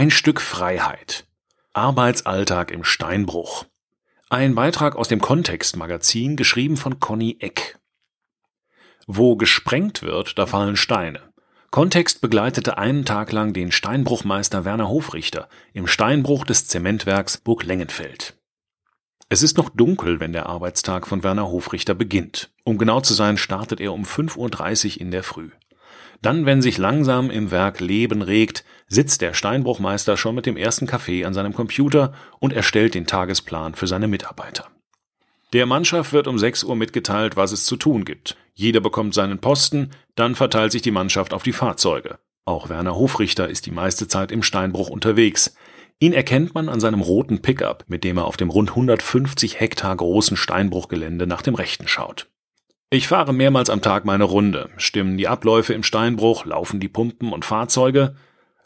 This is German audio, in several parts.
Ein Stück Freiheit. Arbeitsalltag im Steinbruch. Ein Beitrag aus dem Kontext-Magazin, geschrieben von Conny Eck. Wo gesprengt wird, da fallen Steine. Kontext begleitete einen Tag lang den Steinbruchmeister Werner Hofrichter im Steinbruch des Zementwerks Burg Lengenfeld. Es ist noch dunkel, wenn der Arbeitstag von Werner Hofrichter beginnt. Um genau zu sein, startet er um 5.30 Uhr in der Früh. Dann, wenn sich langsam im Werk Leben regt, sitzt der Steinbruchmeister schon mit dem ersten Kaffee an seinem Computer und erstellt den Tagesplan für seine Mitarbeiter. Der Mannschaft wird um 6 Uhr mitgeteilt, was es zu tun gibt. Jeder bekommt seinen Posten, dann verteilt sich die Mannschaft auf die Fahrzeuge. Auch Werner Hofrichter ist die meiste Zeit im Steinbruch unterwegs. Ihn erkennt man an seinem roten Pickup, mit dem er auf dem rund 150 Hektar großen Steinbruchgelände nach dem Rechten schaut. Ich fahre mehrmals am Tag meine Runde, stimmen die Abläufe im Steinbruch, laufen die Pumpen und Fahrzeuge,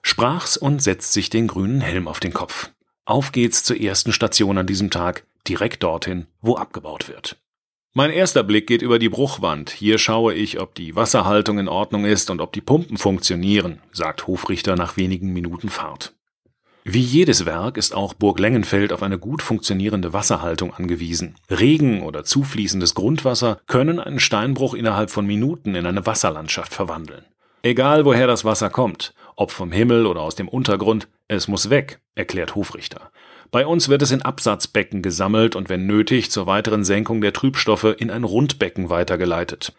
sprach's und setzt sich den grünen Helm auf den Kopf. Auf geht's zur ersten Station an diesem Tag, direkt dorthin, wo abgebaut wird. Mein erster Blick geht über die Bruchwand. Hier schaue ich, ob die Wasserhaltung in Ordnung ist und ob die Pumpen funktionieren, sagt Hofrichter nach wenigen Minuten Fahrt. Wie jedes Werk ist auch Burg Lengenfeld auf eine gut funktionierende Wasserhaltung angewiesen. Regen oder zufließendes Grundwasser können einen Steinbruch innerhalb von Minuten in eine Wasserlandschaft verwandeln. Egal woher das Wasser kommt, ob vom Himmel oder aus dem Untergrund, es muss weg, erklärt Hofrichter. Bei uns wird es in Absatzbecken gesammelt und wenn nötig zur weiteren Senkung der Trübstoffe in ein Rundbecken weitergeleitet.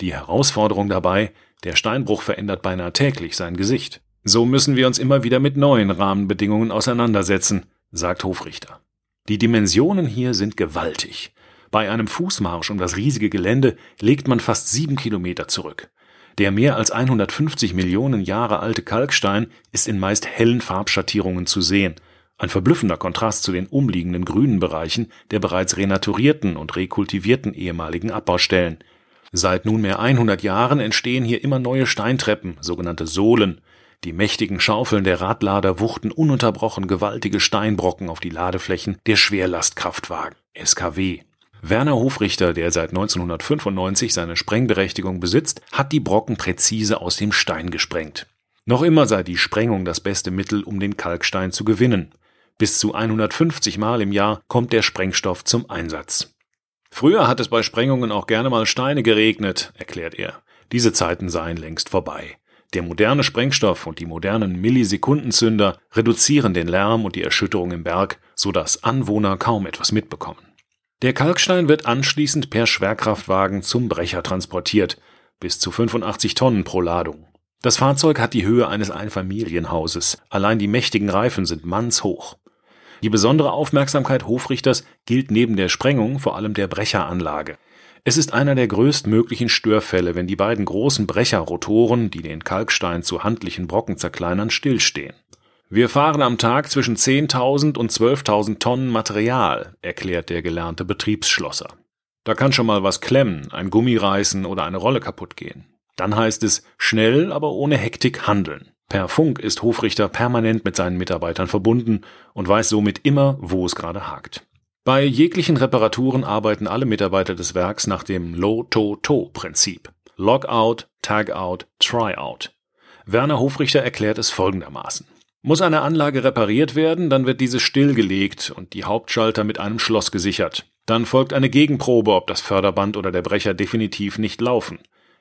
Die Herausforderung dabei, der Steinbruch verändert beinahe täglich sein Gesicht. So müssen wir uns immer wieder mit neuen Rahmenbedingungen auseinandersetzen, sagt Hofrichter. Die Dimensionen hier sind gewaltig. Bei einem Fußmarsch um das riesige Gelände legt man fast sieben Kilometer zurück. Der mehr als 150 Millionen Jahre alte Kalkstein ist in meist hellen Farbschattierungen zu sehen. Ein verblüffender Kontrast zu den umliegenden grünen Bereichen der bereits renaturierten und rekultivierten ehemaligen Abbaustellen. Seit nunmehr 100 Jahren entstehen hier immer neue Steintreppen, sogenannte Sohlen, die mächtigen Schaufeln der Radlader wuchten ununterbrochen gewaltige Steinbrocken auf die Ladeflächen der Schwerlastkraftwagen SKW. Werner Hofrichter, der seit 1995 seine Sprengberechtigung besitzt, hat die Brocken präzise aus dem Stein gesprengt. Noch immer sei die Sprengung das beste Mittel, um den Kalkstein zu gewinnen. Bis zu 150 Mal im Jahr kommt der Sprengstoff zum Einsatz. Früher hat es bei Sprengungen auch gerne mal Steine geregnet, erklärt er. Diese Zeiten seien längst vorbei. Der moderne Sprengstoff und die modernen Millisekundenzünder reduzieren den Lärm und die Erschütterung im Berg, so dass Anwohner kaum etwas mitbekommen. Der Kalkstein wird anschließend per Schwerkraftwagen zum Brecher transportiert, bis zu 85 Tonnen pro Ladung. Das Fahrzeug hat die Höhe eines Einfamilienhauses. Allein die mächtigen Reifen sind mannshoch. Die besondere Aufmerksamkeit Hofrichters gilt neben der Sprengung vor allem der Brecheranlage. Es ist einer der größtmöglichen Störfälle, wenn die beiden großen Brecherrotoren, die den Kalkstein zu handlichen Brocken zerkleinern, stillstehen. Wir fahren am Tag zwischen 10.000 und 12.000 Tonnen Material, erklärt der gelernte Betriebsschlosser. Da kann schon mal was klemmen, ein Gummi reißen oder eine Rolle kaputt gehen. Dann heißt es schnell, aber ohne Hektik handeln. Per Funk ist Hofrichter permanent mit seinen Mitarbeitern verbunden und weiß somit immer, wo es gerade hakt. Bei jeglichen Reparaturen arbeiten alle Mitarbeiter des Werks nach dem Low-To-To-Prinzip. Logout, Tagout, Tryout. Werner Hofrichter erklärt es folgendermaßen. Muss eine Anlage repariert werden, dann wird diese stillgelegt und die Hauptschalter mit einem Schloss gesichert. Dann folgt eine Gegenprobe, ob das Förderband oder der Brecher definitiv nicht laufen.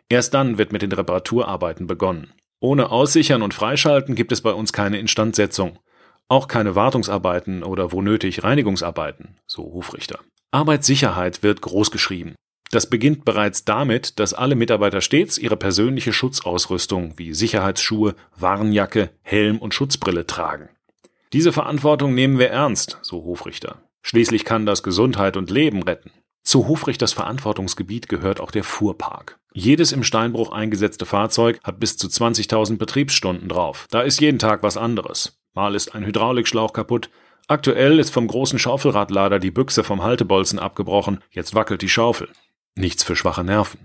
Erst dann wird mit den Reparaturarbeiten begonnen. Ohne Aussichern und Freischalten gibt es bei uns keine Instandsetzung. Auch keine Wartungsarbeiten oder wo nötig Reinigungsarbeiten, so Hofrichter. Arbeitssicherheit wird großgeschrieben. Das beginnt bereits damit, dass alle Mitarbeiter stets ihre persönliche Schutzausrüstung wie Sicherheitsschuhe, Warnjacke, Helm und Schutzbrille tragen. Diese Verantwortung nehmen wir ernst, so Hofrichter. Schließlich kann das Gesundheit und Leben retten. Zu Hofrichters Verantwortungsgebiet gehört auch der Fuhrpark. Jedes im Steinbruch eingesetzte Fahrzeug hat bis zu 20.000 Betriebsstunden drauf. Da ist jeden Tag was anderes. Mal ist ein Hydraulikschlauch kaputt. Aktuell ist vom großen Schaufelradlader die Büchse vom Haltebolzen abgebrochen. Jetzt wackelt die Schaufel. Nichts für schwache Nerven.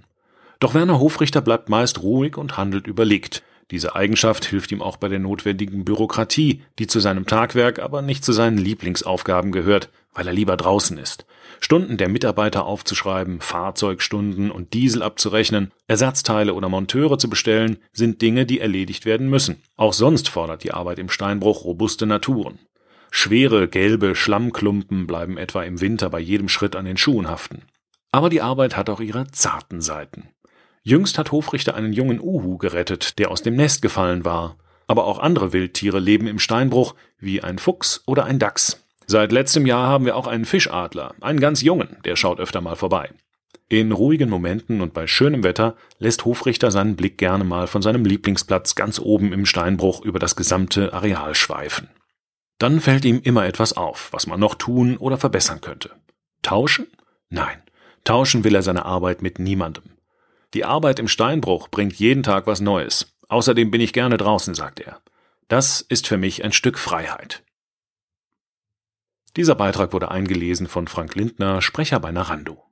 Doch Werner Hofrichter bleibt meist ruhig und handelt überlegt. Diese Eigenschaft hilft ihm auch bei der notwendigen Bürokratie, die zu seinem Tagwerk aber nicht zu seinen Lieblingsaufgaben gehört, weil er lieber draußen ist. Stunden der Mitarbeiter aufzuschreiben, Fahrzeugstunden und Diesel abzurechnen, Ersatzteile oder Monteure zu bestellen, sind Dinge, die erledigt werden müssen. Auch sonst fordert die Arbeit im Steinbruch robuste Naturen. Schwere gelbe Schlammklumpen bleiben etwa im Winter bei jedem Schritt an den Schuhen haften. Aber die Arbeit hat auch ihre zarten Seiten. Jüngst hat Hofrichter einen jungen Uhu gerettet, der aus dem Nest gefallen war. Aber auch andere Wildtiere leben im Steinbruch, wie ein Fuchs oder ein Dachs. Seit letztem Jahr haben wir auch einen Fischadler, einen ganz jungen, der schaut öfter mal vorbei. In ruhigen Momenten und bei schönem Wetter lässt Hofrichter seinen Blick gerne mal von seinem Lieblingsplatz ganz oben im Steinbruch über das gesamte Areal schweifen. Dann fällt ihm immer etwas auf, was man noch tun oder verbessern könnte. Tauschen? Nein, tauschen will er seine Arbeit mit niemandem. Die Arbeit im Steinbruch bringt jeden Tag was Neues. Außerdem bin ich gerne draußen, sagt er. Das ist für mich ein Stück Freiheit. Dieser Beitrag wurde eingelesen von Frank Lindner, Sprecher bei Narando.